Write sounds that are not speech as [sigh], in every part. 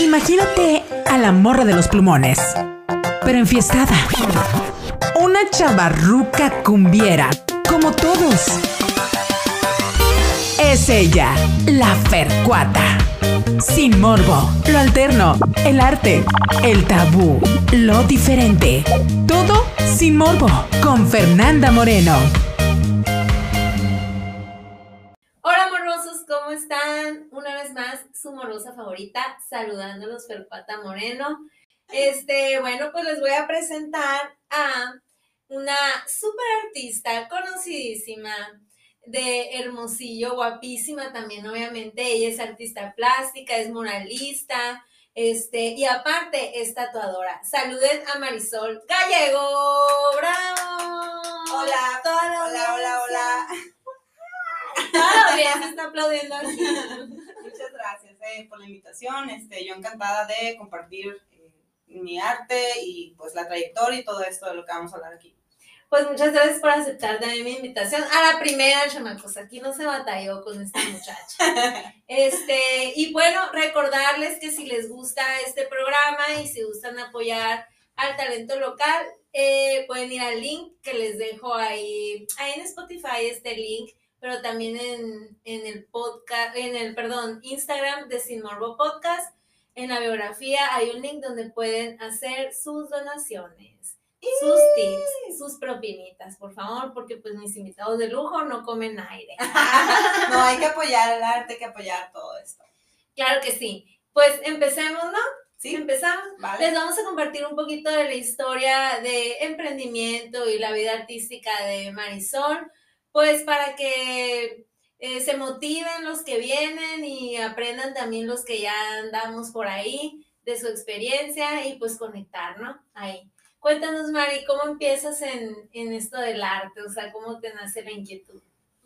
Imagínate a la morra de los plumones, pero enfiestada. Una chavarruca cumbiera, como todos. Es ella, la Fercuata. Sin morbo, lo alterno, el arte, el tabú, lo diferente. Todo sin morbo, con Fernanda Moreno. Están? Una vez más, su morosa favorita, saludándolos, Fercuata Moreno. Este, bueno, pues les voy a presentar a una super artista conocidísima de Hermosillo, guapísima también, obviamente. Ella es artista plástica, es muralista, este, y aparte es tatuadora. Saluden a Marisol Gallego. ¡Bravo! Hola, Toda hola, hola, hola. Toda la [laughs] audiencia está aplaudiendo aquí. Muchas gracias eh, por la invitación. Este, yo encantada de compartir eh, mi arte y pues la trayectoria y todo esto de lo que vamos a hablar aquí. Pues muchas gracias por aceptar también mi invitación. A la primera, chamacos, aquí no se batalló con esta muchacha. [laughs] Este, y bueno, recordarles que si les gusta este programa y si gustan apoyar al talento local, eh, pueden ir al link que les dejo ahí, ahí en Spotify este link, pero también en, en el podcast, en el, perdón, Instagram de Sin Morbo Podcast. En la biografía hay un link donde pueden hacer sus donaciones sus tips, sus propinitas, por favor, porque pues mis invitados de lujo no comen aire. [laughs] no, hay que apoyar el arte, hay que apoyar todo esto. Claro que sí. Pues empecemos, ¿no? Sí. Empezamos. Vale. Les vamos a compartir un poquito de la historia de emprendimiento y la vida artística de Marisol, pues para que eh, se motiven los que vienen y aprendan también los que ya andamos por ahí de su experiencia y pues conectar, ¿no? Ahí. Cuéntanos, Mari, ¿cómo empiezas en, en esto del arte? O sea, ¿cómo te nace la inquietud?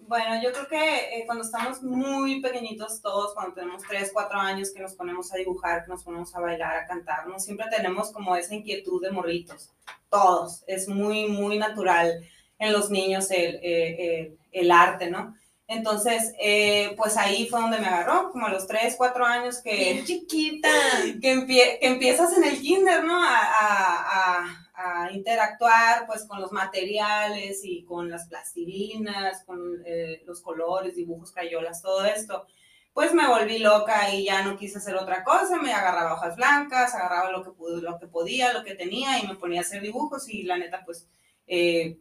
Bueno, yo creo que eh, cuando estamos muy pequeñitos todos, cuando tenemos 3, 4 años que nos ponemos a dibujar, que nos ponemos a bailar, a cantar, ¿no? Siempre tenemos como esa inquietud de morritos. Todos. Es muy, muy natural en los niños el, eh, el, el arte, ¿no? Entonces, eh, pues ahí fue donde me agarró, como a los 3, 4 años que... ¡Qué chiquita! [laughs] Que, empie que empiezas en el kinder, ¿no? A, a, a a interactuar pues con los materiales y con las plastilinas, con eh, los colores, dibujos, crayolas, todo esto, pues me volví loca y ya no quise hacer otra cosa, me agarraba hojas blancas, agarraba lo que, pude, lo que podía, lo que tenía y me ponía a hacer dibujos y la neta pues eh,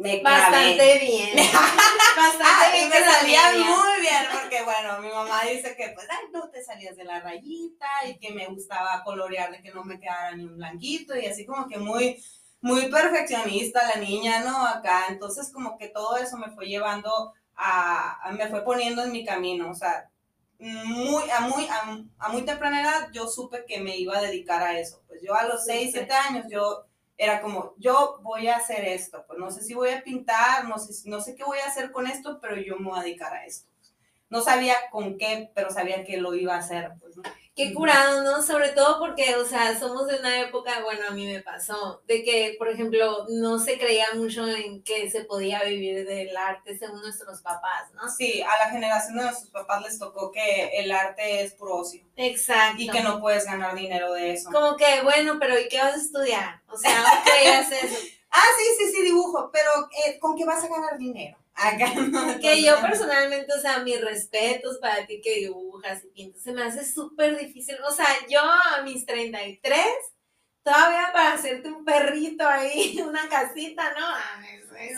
me Bastante bien. [laughs] Bastante bien, me salía muy bien, porque bueno, mi mamá dice que pues, ay, no te salías de la rayita y que me gustaba colorear, de que no me quedara ni un blanquito y así como que muy, muy perfeccionista la niña, ¿no? Acá, entonces como que todo eso me fue llevando a, a me fue poniendo en mi camino, o sea, muy, a, muy, a, a muy temprana edad yo supe que me iba a dedicar a eso, pues yo a los 6, 7 años yo era como, yo voy a hacer esto, pues no sé si voy a pintar, no sé, no sé qué voy a hacer con esto, pero yo me voy a dedicar a esto. No sabía con qué, pero sabía que lo iba a hacer, pues, ¿no? Qué curado, ¿no? Sobre todo porque, o sea, somos de una época, bueno, a mí me pasó, de que, por ejemplo, no se creía mucho en que se podía vivir del arte según nuestros papás, ¿no? Sí, a la generación de nuestros papás les tocó que el arte es puro ocio. Exacto. Y que no puedes ganar dinero de eso. Como que, bueno, pero ¿y qué vas a estudiar? O sea, creías [laughs] eso. ah, sí, sí, sí, dibujo, pero eh, ¿con qué vas a ganar dinero? Acá no. [laughs] Que yo personalmente, o sea, mis respetos para ti que dibujas y pintas, se me hace súper difícil. O sea, yo a mis 33, todavía para hacerte un perrito ahí, [laughs] una casita, ¿no?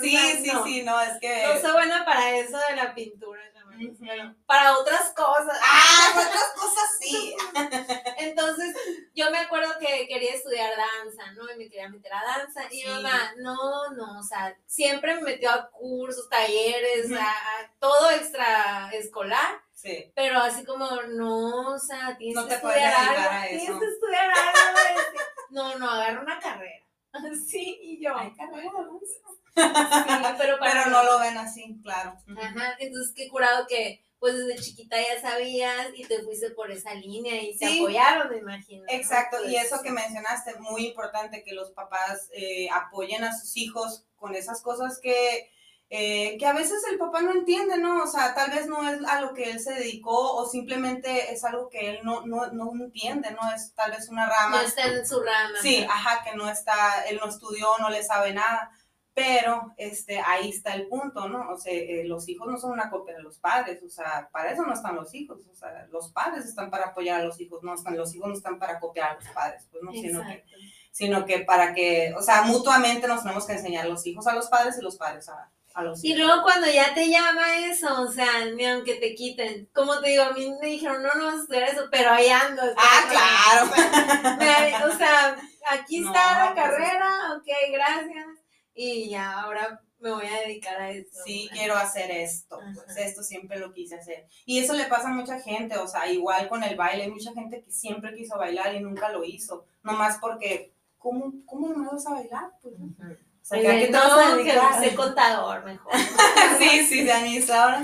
Sí, sí, no. sí, no, es que... No soy buena para eso de la pintura, uh -huh. pero para otras cosas. Ah, [laughs] otras cosas sí. [laughs] Entonces, yo me acuerdo que quería estudiar danza, ¿no? Y me quería meter a danza. Y Sí. mamá, no, no, o sea, siempre me metió a cursos, talleres, Ujú. a, a todo extra escolar. Sí. Pero así como, no, o sea, tienes No que estudiar algo, tienes que estudiar algo. No, no, agarra una carrera. [laughs] Sí, y yo. Hay carrera, Sí, pero no lo ven así, claro. Ajá, entonces qué curado que pues desde chiquita ya sabías y te fuiste por esa línea y te Sí. apoyaron, me imagino. ¿no? Exacto, y Pues, eso que mencionaste, muy importante que los papás eh, apoyen a sus hijos con esas cosas que eh, que a veces el papá no entiende, ¿no? O sea, tal vez no es a lo que él se dedicó o simplemente es algo que él no, no, no entiende, ¿no? Es tal vez una rama. No está en su rama. Sí, ajá, que no está, él no estudió, no le sabe nada. Pero este, ahí está el punto, ¿no? O sea, eh, los hijos no son una copia de los padres, o sea, para eso no están los hijos, o sea, los padres están para apoyar a los hijos, no están, los hijos no están para copiar a los padres, pues no, sino que, sino que para que, o sea, mutuamente nos tenemos que enseñar los hijos a los padres y los padres a, y luego cuando ya te llama eso, o sea, ni aunque te quiten, como te digo, a mí me dijeron, no, no vas a estudiar eso, pero ahí ando. Ah, claro. o sea, aquí está la carrera, ok, gracias. Y ya, ahora me voy a dedicar a esto. Sí, quiero hacer esto, pues esto siempre lo quise hacer. Y eso le pasa a mucha gente, o sea, igual con el baile, hay mucha gente que siempre quiso bailar y nunca lo hizo, nomás porque, ¿cómo, cómo no vas a bailar? Pues, o sea, que no, que ser contador mejor. [laughs] sí, sí, de administrador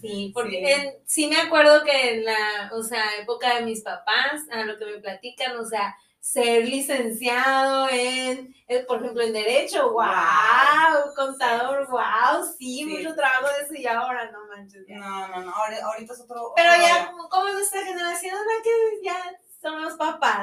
Sí, porque sí. me acuerdo que en la, o sea, época de mis papás, a lo que me platican, o sea, ser licenciado en, eh, por ejemplo, en Derecho, wow, contador, wow, sí, mucho trabajo de eso y ahora no manches. No, no, no, ahorita es otro. Pero ya,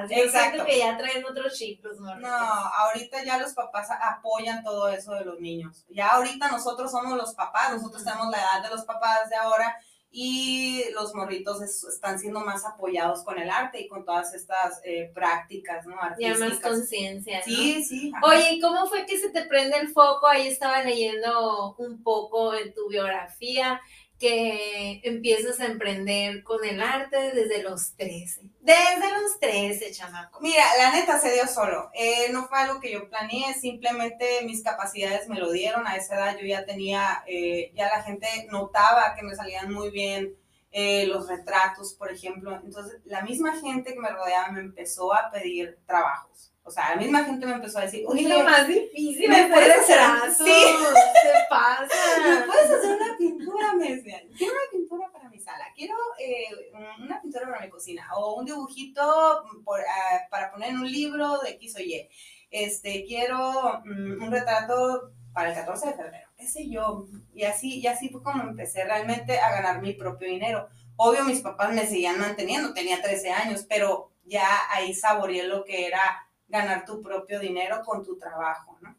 Exacto. que ya traen otros chicos, ¿no? No, ahorita ya los papás apoyan todo eso de los niños. Ya ahorita nosotros somos los papás, nosotros tenemos la edad de los papás de ahora y los morritos están siendo más apoyados con el arte y con todas estas eh, prácticas, ¿no? Artísticas. Ya más conciencia, ¿no? Sí, sí. Oye, ¿cómo fue que se te prende el foco? Ahí estaba leyendo un poco en tu biografía que empiezas a emprender con el arte desde los 13. Desde los 13, chamaco. Mira, la neta se dio solo. Eh, no fue algo que yo planeé, simplemente mis capacidades me lo dieron. A esa edad yo ya tenía, eh, ya la gente notaba que me salían muy bien eh, los retratos, por ejemplo. Entonces, la misma gente que me rodeaba me empezó a pedir trabajos. O sea, la misma gente me empezó a decir, oye, lo más difícil ¿me puedes hacer Sí. ¿Qué pasa? [laughs] ¿Me puedes hacer una pintura? Me decían, quiero una pintura para mi sala, quiero eh, una pintura para mi cocina, o un dibujito por, ah, para poner en un libro de X o Y. Este, quiero mm, un retrato para el 14 de febrero, qué sé yo. Y así, y así fue como empecé realmente a ganar mi propio dinero. Obvio, mis papás me seguían manteniendo, tenía 13 años, pero ya ahí saboreé lo que era ganar tu propio dinero con tu trabajo, ¿no?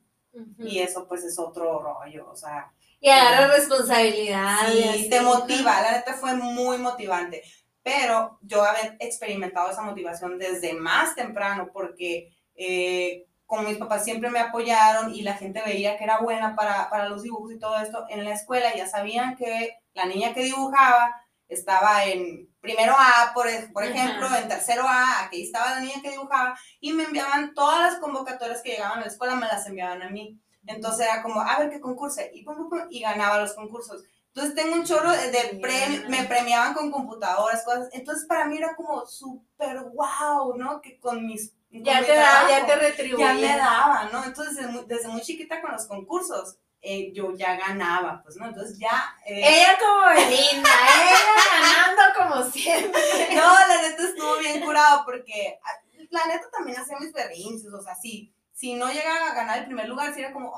Y eso pues es otro rollo, o sea. Y agarrar responsabilidad. Sí, te motiva, la neta fue muy motivante. Pero yo había experimentado esa motivación desde más temprano porque eh, como mis papás siempre me apoyaron y la gente veía que era buena para, para los dibujos y todo esto, en la escuela ya sabían que la niña que dibujaba estaba en primero A, por, por ejemplo, en tercero A, aquí estaba la niña que dibujaba, y me enviaban todas las convocatorias que llegaban a la escuela, me las enviaban a mí. Entonces era como, a ver qué concurso, y, y ganaba los concursos. Entonces tengo un chorro de, premios, me premiaban con computadoras, cosas. Entonces para mí era como súper wow, ¿no? Que con mis... ya, te da, ya te retribuía. Ya me daba, ¿no? Entonces desde muy, desde muy chiquita con los concursos eh, yo ya ganaba, pues, ¿no? Entonces ya... Eh, ella como Belinda, ella ganando como siempre. [laughs] No, la neta estuvo bien curado porque ah, la neta también hacía mis berrinches, o sea, sí, si no llegaba a ganar el primer lugar, sí era como,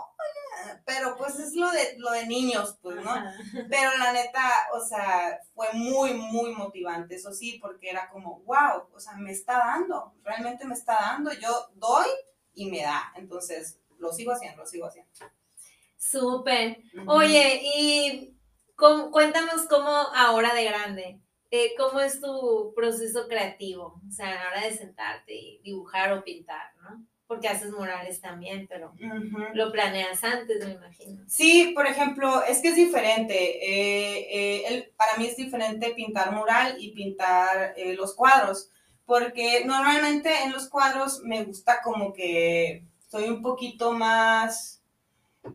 pero pues es lo de, lo de niños, pues, ¿no? Pero la neta, o sea, fue muy, muy motivante, eso sí, porque era como, wow, o sea, me está dando, realmente me está dando, yo doy y me da, entonces lo sigo haciendo, lo sigo haciendo. Súper. Oye, y cuéntanos cómo ahora de grande, eh, ¿cómo es tu proceso creativo? O sea, a la hora de sentarte y dibujar o pintar, ¿no? Porque haces murales también, pero lo planeas antes, me imagino. Sí, por ejemplo, es que es diferente. Eh, eh, para mí es diferente pintar mural y pintar los cuadros, porque normalmente en los cuadros me gusta como que soy un poquito más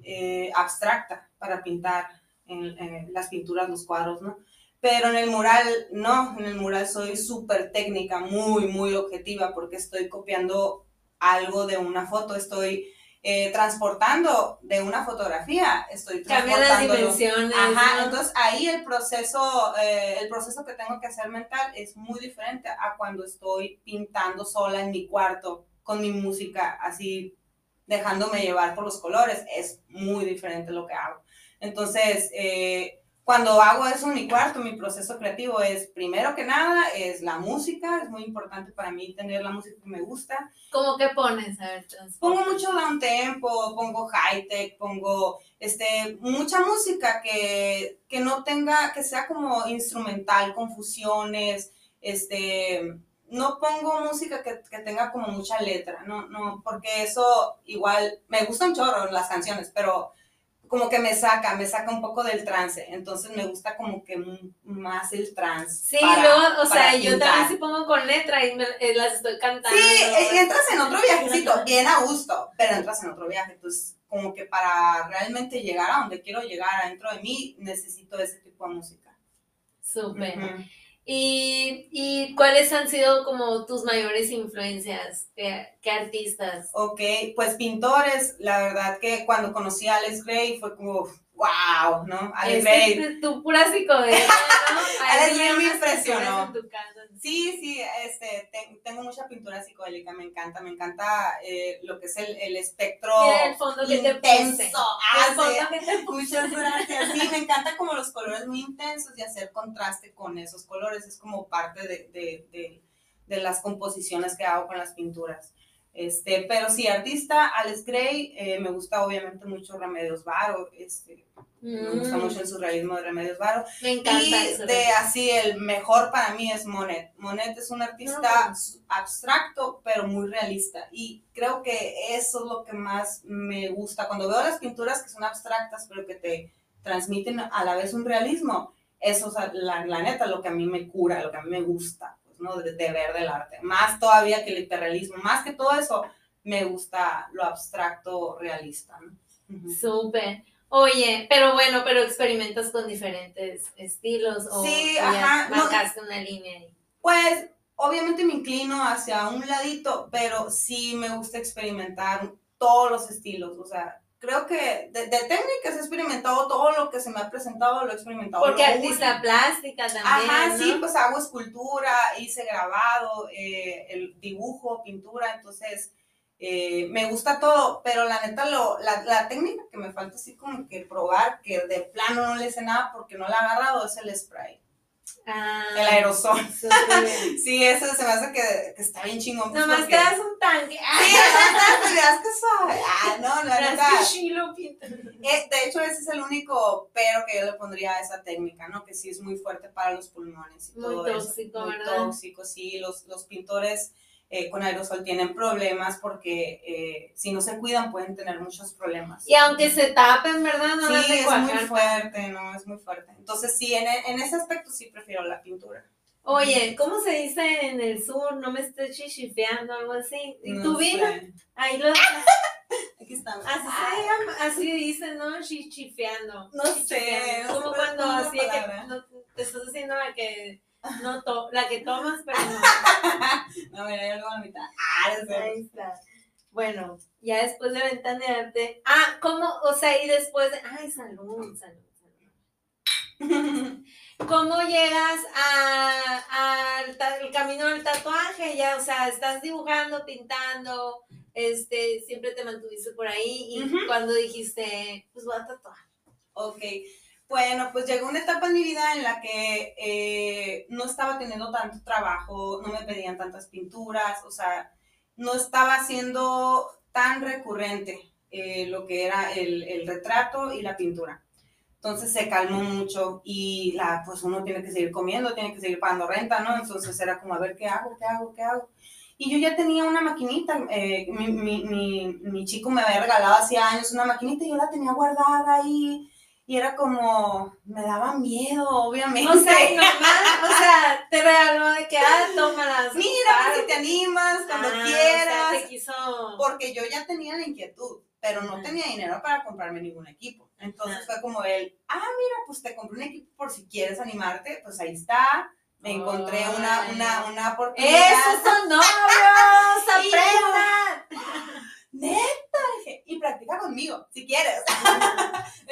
eh, abstracta para pintar en, las pinturas, los cuadros, ¿no? Pero en el mural, no, en el mural soy súper técnica, muy, muy objetiva, porque estoy copiando algo de una foto, estoy eh, transportando de una fotografía, estoy transportando. dimensiones. Ajá, entonces ahí el proceso, eh, el proceso que tengo que hacer mental es muy diferente a cuando estoy pintando sola en mi cuarto con mi música así dejándome llevar por los colores, es muy diferente lo que hago. Entonces, eh, cuando hago eso en mi cuarto, mi proceso creativo es, primero que nada, es la música, es muy importante para mí tener la música que me gusta. ¿Cómo que pones? A ver, pongo mucho down tempo, pongo high tech, pongo este, mucha música que, que no tenga, que sea como instrumental, confusiones, este, no pongo música que, que, tenga como mucha letra, no, no, porque eso igual, me gustan chorro las canciones, pero como que me saca, me saca un poco del trance, entonces me gusta como que más el trance. Sí, luego, o sea, yo también si pongo con letra y me, eh, las estoy cantando. Sí, y entras en otro viajecito, bien a gusto, pero entras en otro viaje, entonces como que para realmente llegar a donde quiero llegar adentro de mí, necesito ese tipo de música. Súper. ¿Y, ¿Y, cuáles han sido como tus mayores influencias? ¿Qué, ¿Qué, artistas? Ok, pues pintores, la verdad que cuando conocí a Alex Gray fue como, wow, ¿no? Alex. Tu pura psicodelia, ¿no? [laughs] Alex me impresionó. Sí, sí, este, tengo mucha pintura psicodélica, me encanta, me encanta eh, lo que es el, el espectro el fondo que intenso. Te ah, el fondo que te Muchas gracias. Sí, me encanta como los colores muy intensos y hacer contraste con esos colores, es como parte de, de, de, de las composiciones que hago con las pinturas. Este, pero sí, artista, Alex Gray, eh, me gusta obviamente mucho Remedios Varo, este, me gusta mm. mucho el surrealismo de Remedios Varo. Me encanta y de así, el mejor para mí es Monet. Monet es un artista abstracto, pero muy realista. Y creo que eso es lo que más me gusta. Cuando veo las pinturas que son abstractas, pero que te transmiten a la vez un realismo, eso es la, la neta lo que a mí me cura, lo que a mí me gusta. ¿No? De, ver del arte. Más todavía que el hiperrealismo, más que todo eso, me gusta lo abstracto realista. ¿no? Súper. Oye, pero bueno, pero experimentas con diferentes estilos o, sí, ajá, marcaste una línea ahí. Pues obviamente me inclino hacia un ladito, pero sí me gusta experimentar todos los estilos, o sea, creo que de, técnicas he experimentado todo lo que se me ha presentado, lo he experimentado. Porque artista plástica también. Ajá, sí, pues hago escultura, hice grabado, eh, el dibujo, pintura, entonces eh, me gusta todo, pero la neta, lo, la, la, técnica que me falta así como que probar, que de plano no le sé nada porque no la he agarrado, es el spray. Ah, el aerosol. [laughs] sí, eso se me hace que, que está bien chingón. Pues, Nomás te das un tanque. [laughs] Sí, te das que suave. Ah, no, la verdad. Eh, de hecho, ese es el único pero que yo le pondría a esa técnica, ¿no? Que sí es muy fuerte para los pulmones y muy todo tóxico, eso. ¿verdad? Muy tóxico, sí. Los, los pintores eh, con aerosol tienen problemas porque eh, si no se cuidan pueden tener muchos problemas. Y aunque se tapen, ¿verdad? No sí, es muy fuerte, no, es muy fuerte. Entonces sí, en, en, ese aspecto sí prefiero la pintura. Oye, ¿cómo se dice en el sur? No me estés chichifeando, algo así. ¿Y tu vino? Ahí lo... [laughs] Aquí estamos. Así llama, así dicen, ¿no? Chichifeando. No sé. Como cuando así que no, te estás haciendo la que no to la que tomas, pero no. [laughs] no, mira, yo lo a mitad. Ah, Ahí está. Bueno, ya después de ventanearte. Ah, ¿cómo? O sea, y después de. Ay, salud, salud, salud. ¿Cómo llegas al camino del tatuaje? Ya, o sea, estás dibujando, pintando, este, siempre te mantuviste por ahí y cuando dijiste, pues voy a tatuar. Ok. Bueno, pues llegó una etapa en mi vida en la que eh, no estaba teniendo tanto trabajo, no me pedían tantas pinturas, o sea, no estaba siendo tan recurrente eh, lo que era el, el, retrato y la pintura. Entonces se calmó mucho y la, pues uno tiene que seguir comiendo, tiene que seguir pagando renta, ¿no? Entonces era como, a ver, ¿qué hago? ¿Qué hago? ¿Qué hago? Y yo ya tenía una maquinita, eh, mi, mi, mi, mi, chico me había regalado hace años una maquinita y yo la tenía guardada ahí y era como, me daba miedo, obviamente. O sea, normal, [laughs] o sea, te regaló de que, ah, tómalas. Mira, si te animas, cuando ah, quieras. O sea, te quiso... Porque yo ya tenía la inquietud, pero no tenía dinero para comprarme ningún equipo. Entonces fue como él, ah, mira, pues te compré un equipo por si quieres animarte, pues ahí está. Me encontré una, una, una oportunidad. ¡Esos son novios! [laughs] ¡Aprendan! neta, dije, y practica conmigo, si quieres.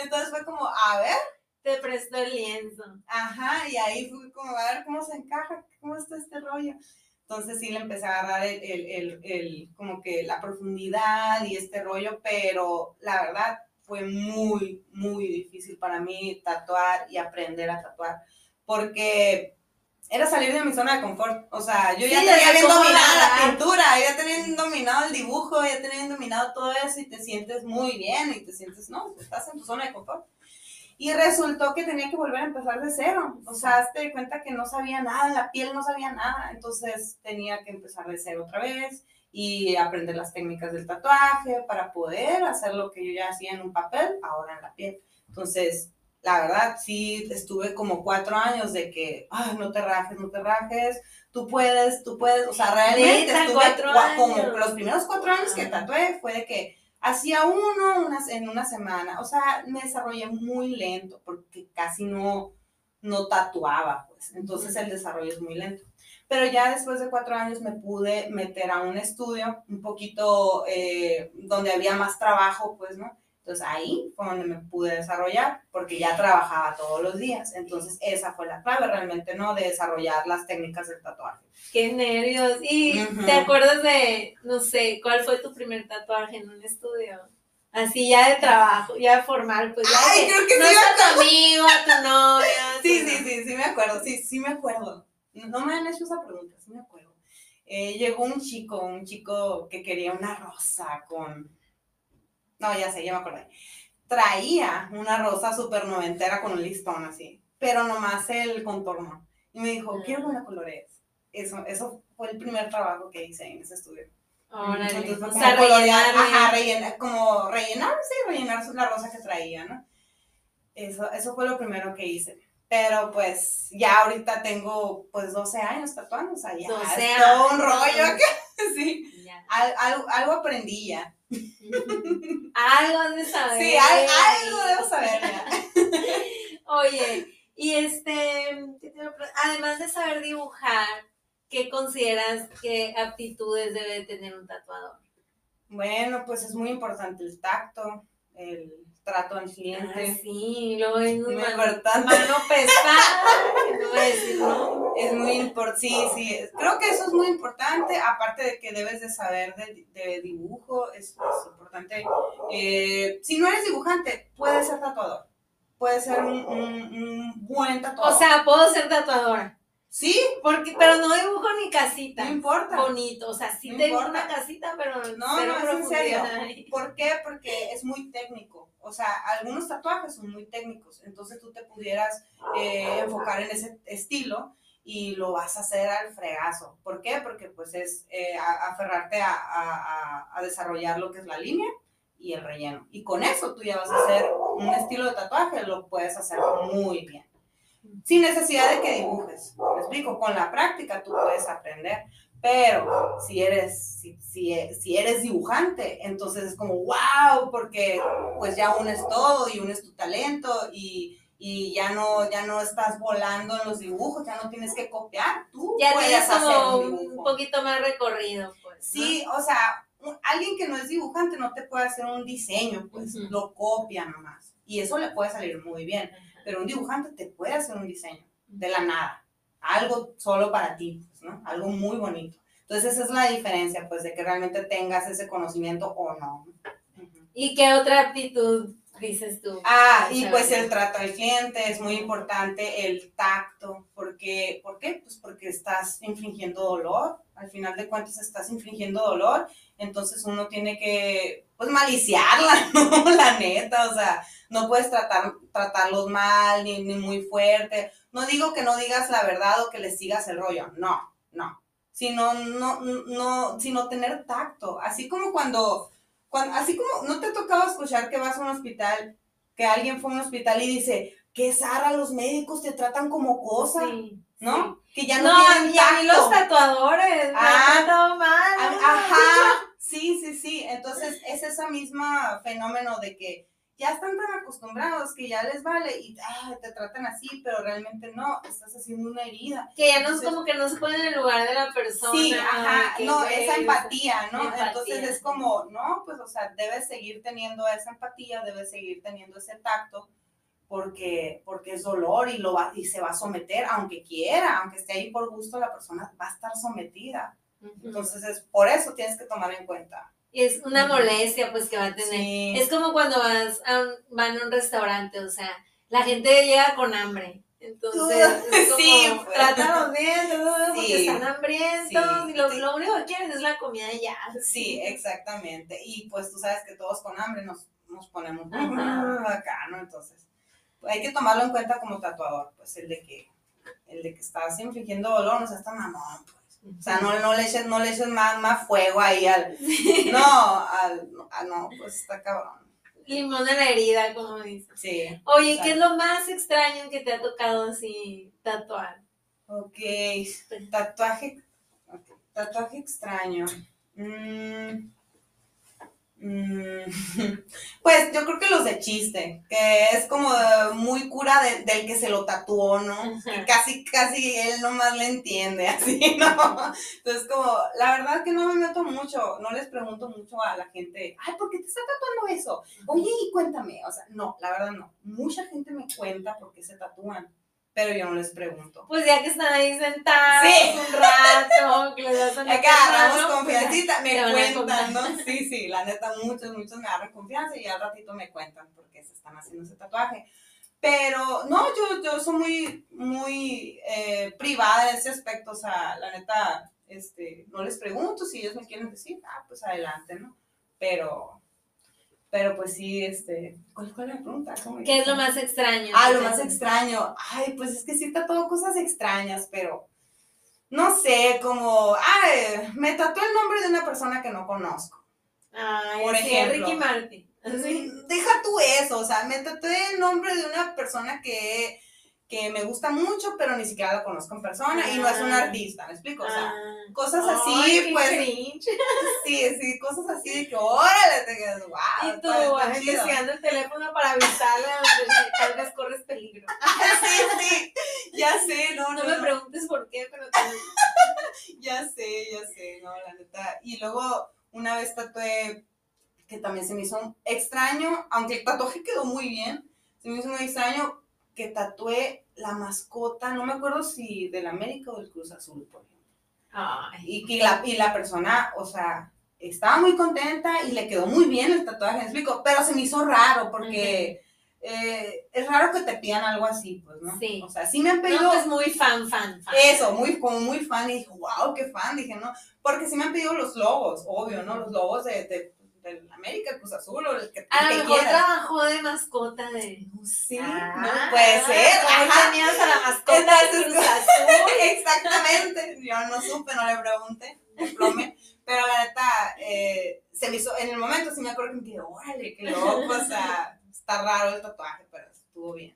Entonces fue como, a ver. Te prestó el lienzo. Ajá, y ahí fue como, a ver cómo se encaja, cómo está este rollo. Entonces sí le empecé a agarrar el, el, el, el como que la profundidad y este rollo, pero la verdad fue muy, muy difícil para mí tatuar y aprender a tatuar, porque era salir de mi zona de confort. O sea, yo ya tenía bien dominada la pintura, ya tenía bien dominado el dibujo, ya tenía bien dominado todo eso y te sientes muy bien y te sientes, no, estás en tu zona de confort. Y resultó que tenía que volver a empezar de cero. O sea, te di cuenta que no sabía nada, la piel no sabía nada. Entonces tenía que empezar de cero otra vez y aprender las técnicas del tatuaje para poder hacer lo que yo ya hacía en un papel, ahora en la piel. Entonces, la verdad, sí estuve como cuatro años de que, ay, no te rajes, no te rajes, tú puedes, tú puedes, o sea, realmente estuve cuatro como los primeros cuatro años que tatué fue de que hacía uno unas, en una semana, o sea, me desarrollé muy lento porque casi no, no tatuaba, pues, entonces el desarrollo es muy lento. Pero ya después de cuatro años me pude meter a un estudio un poquito eh, donde había más trabajo, pues, ¿no? Entonces ahí fue donde me pude desarrollar, porque ya trabajaba todos los días. Entonces esa fue la clave realmente, ¿no? De desarrollar las técnicas del tatuaje. Qué nervios. ¿Y te acuerdas de, no sé, cuál fue tu primer tatuaje en un estudio? Así ya de trabajo, ya formal, pues ya Ay, creo que no sí a tu amigo, a tu novia. [laughs] Sí, sí, sí, sí me acuerdo, sí, sí me acuerdo. No me han hecho esa pregunta, sí me acuerdo. Eh, llegó un chico, un chico que quería una rosa con no, ya sé, ya me acordé. Traía una rosa súper noventera con un listón así, pero nomás el contorno. Y me dijo, quiero que la colores. Eso, eso fue el primer trabajo que hice en ese estudio. Entonces como colorear, ajá, rellenar, como rellenar, sí, rellenar la rosa que traía, ¿no? Eso, eso fue lo primero que hice. Pero pues ya ahorita tengo pues 12 años tatuando, o sea, ya es todo un rollo acá. [laughs] sí. algo, algo aprendí ya. [laughs] algo de saber. Sí, algo debo saber. [laughs] Oye, y este, además de saber dibujar, ¿qué consideras que aptitudes debe tener un tatuador? Bueno, pues es muy importante el tacto, el trato al cliente. sí, luego es muy importante. Mano pesada, no. Es muy importante, sí, sí, creo que eso es muy importante, aparte de que debes de saber de, dibujo, es, importante. Eh, si no eres dibujante, puedes ser tatuador, puedes ser un, un buen tatuador. O sea, puedo ser tatuadora. Sí. Porque, pero no dibujo ni casita. No importa. Bonito. O sea, sí tengo una casita, pero no, no, es en serio. ¿Por qué? Porque es muy técnico. O sea, algunos tatuajes son muy técnicos. Entonces tú te pudieras eh, enfocar en ese estilo y lo vas a hacer al fregazo. ¿Por qué? Porque pues es eh, aferrarte a, a, a desarrollar lo que es la línea y el relleno. Y con eso tú ya vas a hacer un estilo de tatuaje, lo puedes hacer muy bien sin necesidad de que dibujes. Me explico, con la práctica tú puedes aprender, pero si eres, si, si, eres dibujante, entonces es como, wow, porque pues ya unes todo y unes tu talento y, y ya no, ya no estás volando en los dibujos, ya no tienes que copiar, tú ya puedes hacer un, dibujo. un poquito más recorrido, pues. Sí, o sea, alguien que no es dibujante no te puede hacer un diseño, pues lo copia nomás. Y eso le puede salir muy bien pero un dibujante te puede hacer un diseño de la nada, algo solo para ti, pues, ¿no? Algo muy bonito. Entonces esa es la diferencia, pues, de que realmente tengas ese conocimiento o no. ¿Y qué otra aptitud dices tú? Ah, y pues el trato al cliente es muy importante, el tacto, porque, ¿por qué? Pues porque estás infringiendo dolor, al final de cuentas estás infringiendo dolor, entonces uno tiene que, pues, maliciarla, [laughs] ¿no? La neta, o sea, no puedes tratar, tratarlos mal ni, ni muy fuerte. No digo que no digas la verdad o que les sigas el rollo, no, no. Sino, no, no, sino tener tacto. Así como cuando, cuando, así como no te ha tocado escuchar que vas a un hospital, que alguien fue a un hospital y dice, que Sara, los médicos te tratan como cosa, ¿no? Que ya no, tienen tacto. los tatuadores, ah, no mal. Ajá, sí, sí, sí. Entonces es ese mismo fenómeno de que ya están tan acostumbrados que ya les vale y ah, te tratan así, pero realmente no, estás haciendo una herida. Que ya no es como que no se ponen en el lugar de la persona. Sí, ajá, no, esa empatía, ¿no? Entonces es como, no, pues, o sea, debes seguir teniendo esa empatía, debes seguir teniendo ese tacto, porque, porque es dolor y, lo va, y se va a someter, aunque quiera, aunque esté ahí por gusto, la persona va a estar sometida. Entonces, es, por eso tienes que tomar en cuenta Y es una molestia pues que va a tener. Es como cuando vas a un, van a un restaurante, o sea, la gente llega con hambre. Entonces, es como, [laughs] sí, pues. trátalos bien, porque están hambrientos y lo, lo, único que quieren es la comida ya. Sí, exactamente. Y pues tú sabes que todos con hambre nos, nos ponemos [laughs] acá, ¿no? Entonces, hay que tomarlo en cuenta como tatuador, pues el de que, el de que estás infligiendo dolor, no sea, está mamón, pues. O sea, no, no le eches, no le eches más, más fuego ahí al. No, al, ah, no, pues está cabrón. Limón en la herida, como dices. Sí. Oye, ¿qué es lo más extraño que te ha tocado así tatuar? Ok, tatuaje. Tatuaje extraño. Mmm Mm, [laughs] pues yo creo que los de chiste, que es como muy cura del que se lo tatuó, ¿no? Que casi, casi él nomás le entiende, [laughs] así, ¿no? Entonces, como, la verdad que no me meto mucho, no les pregunto mucho a la gente, ay, ¿por qué te está tatuando eso? Oye, y cuéntame, o sea, no, la verdad no. Mucha gente me cuenta por qué se tatúan pero yo no les pregunto. Pues ya que están ahí sentados un rato, [laughs] que les hacen Acá agarramos pues, confiancita, me cuentan, ¿no? [laughs] Sí, sí, la neta, muchos, muchos me agarran confianza y al ratito me cuentan porque se están haciendo ese tatuaje. Pero no, yo, yo soy muy, muy eh, privada en ese aspecto, o sea, la neta, este, no les pregunto si ellos me quieren decir, ah, pues adelante, ¿no? Pero, pero pues sí, este, ¿cuál fue la pregunta? ¿Qué es lo más extraño? Ah, lo más extraño. Ay, pues es que sí está todo cosas extrañas, pero no sé, como, ay, me tatué el nombre de una persona que no conozco. Ay, por ejemplo. Ricky Martin. Mm, deja tú eso, o sea, me tatué el nombre de una persona que que me gusta mucho, pero ni siquiera lo conozco en persona y no es un ah. artista, ¿me explico? O sea, ah. cosas así, pues. [laughs] Sí, sí, cosas así de que órale, te quedas, wow. Y tú investigando el teléfono para avisarle a tal vez corres peligro. [laughs] sí, sí, ya sé, no, no. No, me preguntes por qué, pero [laughs] ya sé, ya sé, no, la neta. Y luego, una vez tatué, que también se me hizo extraño, aunque el tatuaje quedó muy bien, se me hizo muy extraño que tatué la mascota, no me acuerdo si del América o del Cruz Azul, por ejemplo. Y, que la, y la persona, o sea, estaba muy contenta y le quedó muy bien el tatuaje, explico, pero se me hizo raro porque eh, es raro que te pidan algo así, pues, ¿no? Sí. O sea, sí me han pedido. No, es muy fan, fan, fan. Eso, muy, como muy fan, y dije, wow, qué fan, dije, ¿no? Porque sí me han pedido los logos, obvio, ¿no? Los logos de del América, el Cruz Azul o el que A lo mejor trabajó de mascota de... Sí, ah, no puede ser. Ahí tenías a la mascota del Cruz Azul. [laughs] Exactamente. Yo no supe, no le pregunté, Pero la neta, eh, se me hizo, en el momento sí me acuerdo que me dije, órale, qué loco, o sea, está raro el tatuaje, pero estuvo bien.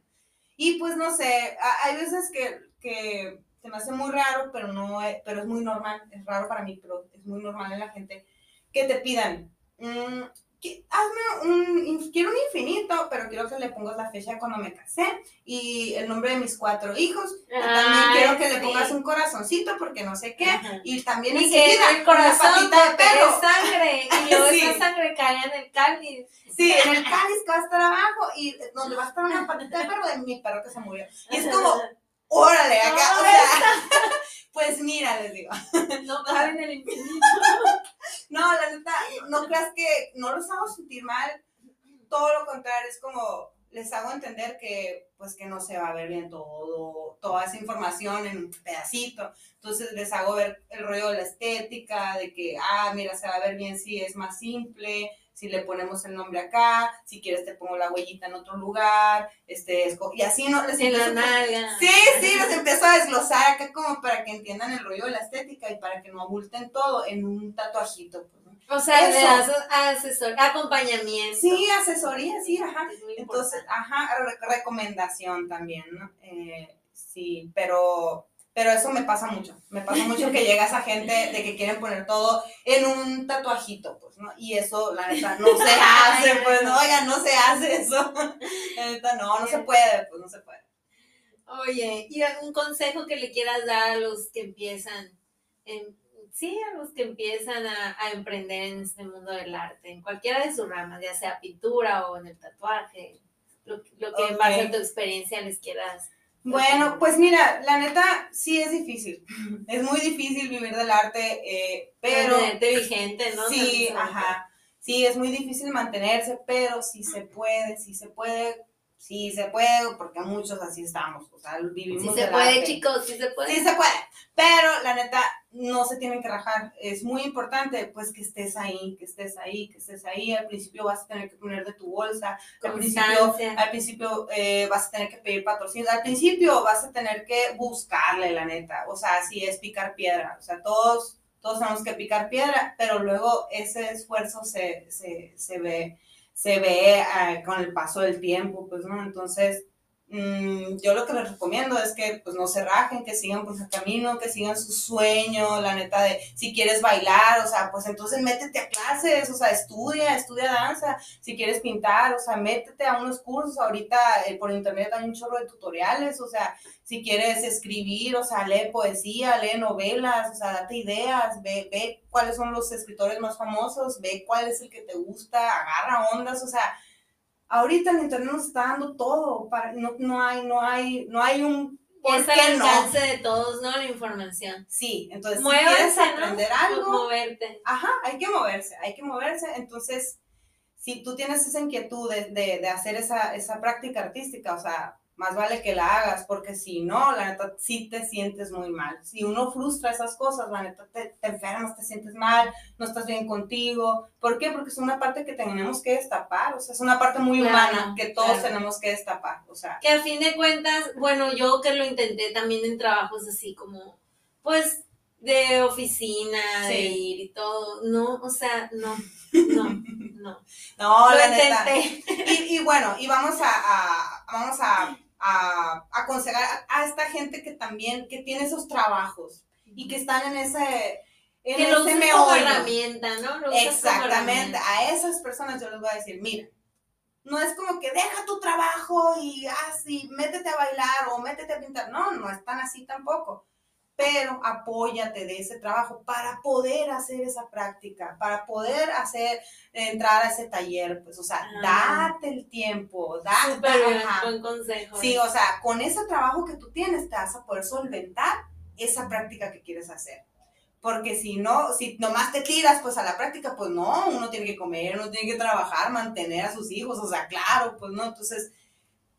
Y pues no sé, hay veces que, que se me hace muy raro, pero no, pero es muy normal, es raro para mí, pero es muy normal en la gente que te pidan Mm, hazme un, quiero un infinito, pero quiero que le pongas la fecha cuando me casé y el nombre de mis cuatro hijos. también quiero que le pongas un corazoncito porque no sé qué. Y también y que el corazón de perro. sangre [laughs] y luego esa sangre cae en el cáliz. Sí, en el cáliz que va a estar abajo y donde va a estar una patita de perro de mi perro que se murió. Y es como, [laughs] órale, acá, o sea, [laughs] pues mira, les digo. [laughs] No el infinito. No, la neta, no creas que no los hago sentir mal, todo lo contrario, es como les hago entender que pues que no se va a ver bien todo, toda esa información en un pedacito. Entonces les hago ver el rollo de la estética, de que, ah, mira, se va a ver bien si es más simple, si le ponemos el nombre acá, si quieres te pongo la huellita en otro lugar, este, y así no les en la nalga. Sí, sí, les empiezo a desglosar acá como para que entiendan el rollo de la estética y para que no abulten todo en un tatuajito. Pues, O sea, le das asesor, acompañamiento. Sí, asesoría, sí, ajá. Entonces, ajá, recomendación también, ¿no? Eh, sí, pero pero eso me pasa mucho. Me pasa mucho que llega esa gente de que quieren poner todo en un tatuajito, pues, ¿no? Y eso, la neta, no se [laughs] hace, pues, no, oiga, no se hace eso. [laughs] La neta, no, no se puede, pues, no se puede. Oye, ¿y algún consejo que le quieras dar a los que empiezan, en, sí, a los que empiezan a, a, emprender en este mundo del arte, en cualquiera de sus ramas, ya sea pintura o en el tatuaje, lo, lo que en base a tu experiencia les quieras Bueno, pues mira, la neta sí es difícil. [laughs] Es muy difícil vivir del arte, eh, pero... Mantenerte vigente, ¿no? Sí, ajá. Sí, es muy difícil mantenerse, pero sí se puede, sí se puede sí se puede, porque muchos así estamos, o sea, vivimos. Sí se puede, chicos, sí se puede. Sí se puede, pero la neta, no se tienen que rajar. Es muy importante, pues, que estés ahí, que estés ahí, que estés ahí. Al principio vas a tener que poner de tu bolsa, al principio, al principio eh, vas a tener que pedir patrocinio, al principio vas a tener que buscarle, la neta, o sea, si es picar piedra, o sea, todos, todos tenemos que picar piedra, pero luego ese esfuerzo se, se, se ve se ve eh, con el paso del tiempo, pues, ¿no? Entonces, mm, yo lo que les recomiendo es que, pues, no se rajen, que sigan, pues, el camino, que sigan su sueño, la neta de, si quieres bailar, o sea, pues, entonces métete a clases, o sea, estudia, estudia danza, si quieres pintar, o sea, métete a unos cursos, ahorita eh, por internet hay un chorro de tutoriales, o sea, si quieres escribir, o sea, lee poesía, lee novelas, o sea, date ideas, ve, ve cuáles son los escritores más famosos, ve cuál es el que te gusta, agarra ondas, o sea, ahorita el internet nos está dando todo, para, no, no hay, no hay, no hay un ¿Por es el alcance de todos, ¿no? La información. Sí, entonces si quieres aprender algo, moverte. Ajá, hay que moverse, hay que moverse. Entonces, si tú tienes esa inquietud de, de, de hacer esa, esa práctica artística, o sea, más vale que la hagas, porque si no, la neta, sí te sientes muy mal. Si uno frustra esas cosas, la neta, te, te, enfermas, te sientes mal, no estás bien contigo. ¿Por qué? Porque es una parte que tenemos que destapar, o sea, es una parte muy humana que todos tenemos que destapar, o sea. Que a fin de cuentas, bueno, yo que lo intenté también en trabajos así como, pues, de oficina, de ir y todo, no, o sea, no, no, [laughs] no. No, la neta. Y, y, bueno, y vamos a, a vamos a a, aconsejar a, esta gente que también, que tiene esos trabajos y que están en ese... En que ese como herramienta, ¿no? Exactamente, a esas personas yo les voy a decir, mira, no es como que deja tu trabajo y así, métete a bailar o métete a pintar, no, no es tan así tampoco pero apóyate de ese trabajo para poder hacer esa práctica, para poder hacer, entrar a ese taller, pues, o sea, ah. date el tiempo, date. Buen consejo. Sí, o sea, con ese trabajo que tú tienes te vas a poder solventar esa práctica que quieres hacer. Porque si no, si nomás te tiras pues a la práctica, pues no, uno tiene que comer, uno tiene que trabajar, mantener a sus hijos, o sea, claro, pues no, entonces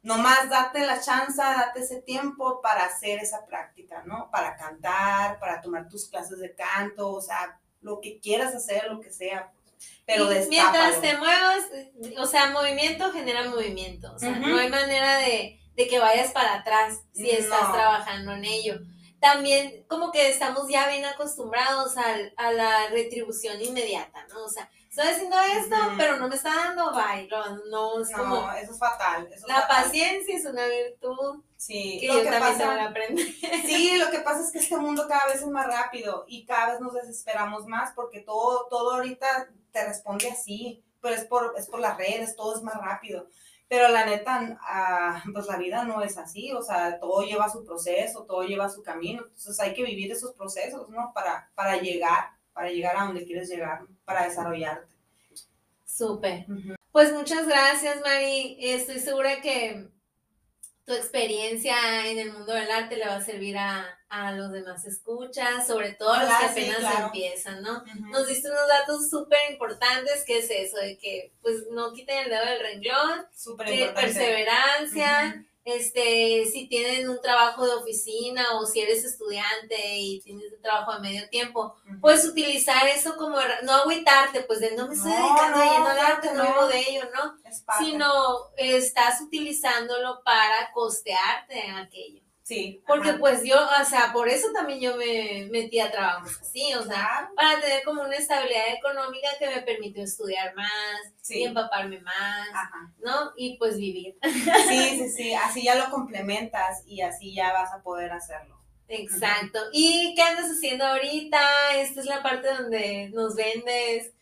nomás date la chance, date ese tiempo para hacer esa práctica, ¿no? Para cantar, para tomar tus clases de canto, o sea, lo que quieras hacer, lo que sea. Pero mientras te muevas, o sea, movimiento genera movimiento, o sea, no hay manera de, que vayas para atrás si estás trabajando en ello. También como que estamos ya bien acostumbrados a, a la retribución inmediata, ¿no? O sea, estoy haciendo esto, pero no me está dando baile. No, es no, eso es fatal. la paciencia es una virtud. Sí, que yo también tengo que aprender. [laughs] Sí, lo que pasa es que este mundo cada vez es más rápido y cada vez nos desesperamos más porque todo, todo ahorita te responde así, pero es por, es por las redes, todo es más rápido. Pero la neta, ah, pues la vida no es así, o sea, todo lleva su proceso, todo lleva su camino, entonces hay que vivir esos procesos, ¿no? Para, para llegar para llegar a donde quieres llegar, para desarrollarte. Súper. Pues muchas gracias, Mari. Estoy segura que tu experiencia en el mundo del arte le va a servir a, los demás escuchas, sobre todo a los que apenas empiezan, ¿no? Nos diste unos datos súper importantes, que es eso, de que pues no quiten el dedo del renglón, que perseverancia, este, si tienen un trabajo de oficina o si eres estudiante y tienes un trabajo de medio tiempo, puedes utilizar eso como, no agüitarte, pues de no me estoy dedicando al arte, no vivo de ello, ¿no? Sino estás utilizándolo para costearte aquello. Sí. Porque pues yo, o sea, por eso también yo me metí a trabajos así, o sea, para tener como una estabilidad económica que me permitió estudiar más y empaparme más, ¿no? Y pues vivir. Sí, sí, [laughs] sí, así ya lo complementas y así ya vas a poder hacerlo. Exacto. ¿Y qué andas haciendo ahorita? Esta es la parte donde nos vendes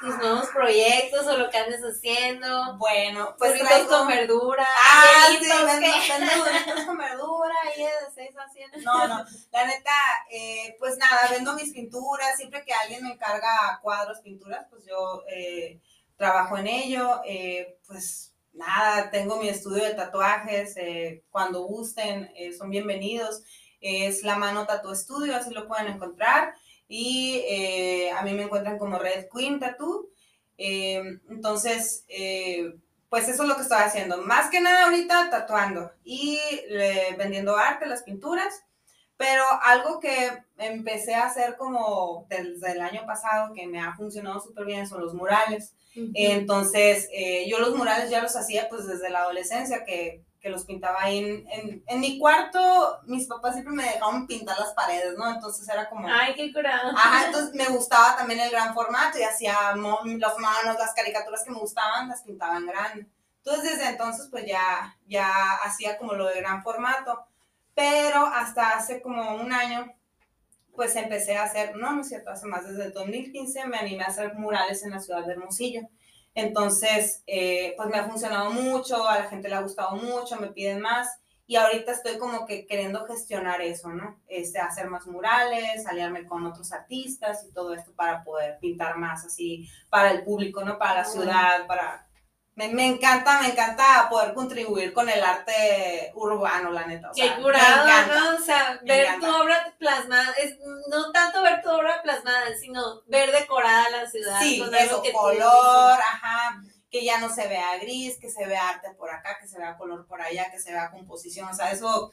tus nuevos proyectos o lo que andes haciendo. Bueno, pues traigo... con verdura. Ah, sí, vendo, [laughs] con verdura y de seis haciendo. No, no, la neta, eh, pues nada, vendo mis pinturas, siempre que alguien me encarga cuadros, pinturas, pues yo eh, trabajo en ello, eh, pues nada, tengo mi estudio de tatuajes, eh, cuando gusten, eh, son bienvenidos. Es La Mano Tatu Estudio, así lo pueden encontrar. Y eh, a mí me encuentran como Red Queen Tattoo. entonces, pues eso es lo que estoy haciendo. Más que nada ahorita tatuando y vendiendo arte, las pinturas. Pero algo que empecé a hacer como desde el año pasado, que me ha funcionado súper bien, son los murales. Entonces, eh, yo los murales ya los hacía pues desde la adolescencia, que, que los pintaba ahí en, en, mi cuarto. Mis papás siempre me dejaban pintar las paredes, ¿no? Entonces era como... ¡Ay, qué curado! Ajá, [laughs] entonces me gustaba también el gran formato y hacía las manos, las caricaturas que me gustaban, las pintaba en grande. Entonces, desde entonces, pues ya, ya hacía como lo de gran formato pero hasta hace como un año, pues empecé a hacer, no, no es cierto, hace más desde el 2015 me animé a hacer murales en la ciudad de Hermosillo. Entonces, eh, pues me ha funcionado mucho, a la gente le ha gustado mucho, me piden más y ahorita estoy como que queriendo gestionar eso, ¿no? Este, hacer más murales, aliarme con otros artistas y todo esto para poder pintar más así para el público, ¿no? Para la ciudad, para me, me, encanta, me encanta poder contribuir con el arte urbano, la neta. O sea, Qué curado, ¿no? O sea, ver tu obra plasmada, es, no tanto ver tu obra plasmada, sino ver decorada la ciudad. Sí, con eso, que color, ajá, que ya no se vea gris, que se vea arte por acá, que se vea color por allá, que se vea composición, o sea, eso,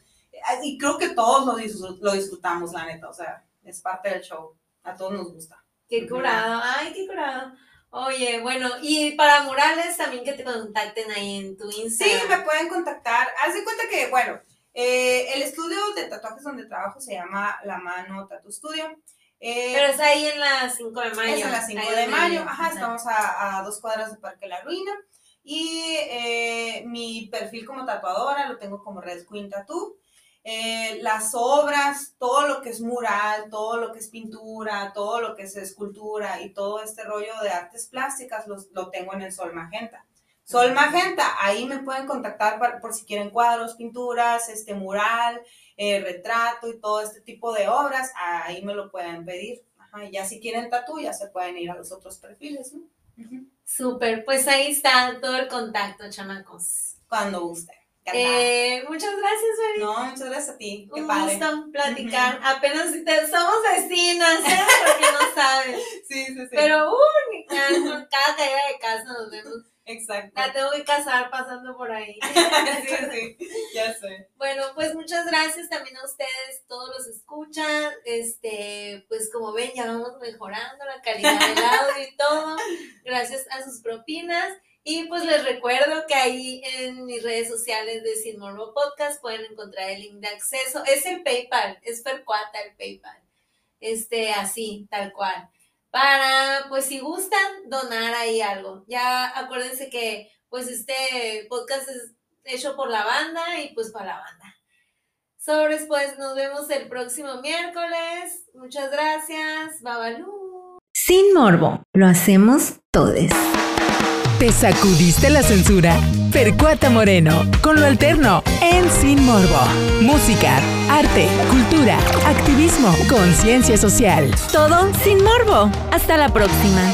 y creo que todos lo, lo disfrutamos, la neta, o sea, es parte del show, a todos nos gusta. Qué curado, ay, qué curado. Oye, bueno, y para murales también que te contacten ahí en tu Instagram. Sí, me pueden contactar. Haz de cuenta que, bueno, eh, el estudio de tatuajes donde trabajo se llama La Mano Tattoo Studio. Eh, Pero es ahí en la 5 de mayo. Es en la 5 de mayo, ajá, estamos a, a, dos cuadras de Parque La Ruina. Y eh, mi perfil como tatuadora lo tengo como Red Queen Tattoo. Eh, las obras, todo lo que es mural, todo lo que es pintura, todo lo que es escultura y todo este rollo de artes plásticas lo tengo en el Sol Magenta. Sol Magenta, ahí me pueden contactar por si quieren cuadros, pinturas, este mural, eh, retrato y todo este tipo de obras, ahí me lo pueden pedir. y ya si quieren tatu, ya se pueden ir a los otros perfiles, ¿no? Súper, pues ahí está todo el contacto, chamacos. Cuando guste. Eh, muchas gracias, Mary. No, muchas gracias a ti. Qué Un gusto platicar. Apenas somos vecinas, ¿eh? Porque no sabes. [laughs] Sí, sí, sí. Pero, uh, cada caída de casa nos vemos. Exacto. La tengo que casar pasando por ahí. [laughs] sí, sí, ya sé. Bueno, pues muchas gracias también a ustedes, todos los escuchan. Este, pues como ven, ya vamos mejorando la calidad del audio y todo. Gracias a sus propinas. Y pues les recuerdo que ahí en mis redes sociales de Sin Morbo Podcast pueden encontrar el link de acceso. Es el PayPal, es Percuata el PayPal. Este, así, tal cual. Para, pues si gustan, donar ahí algo. Ya acuérdense que pues este podcast es hecho por la banda y pues para la banda. Sobres, pues nos vemos el próximo miércoles. Muchas gracias. Babalú. Sin morbo, lo hacemos todos. ¿Te sacudiste la censura? Percuata Moreno, con lo alterno, en Sin Morbo. Música, arte, cultura, activismo, conciencia social. Todo sin morbo. Hasta la próxima.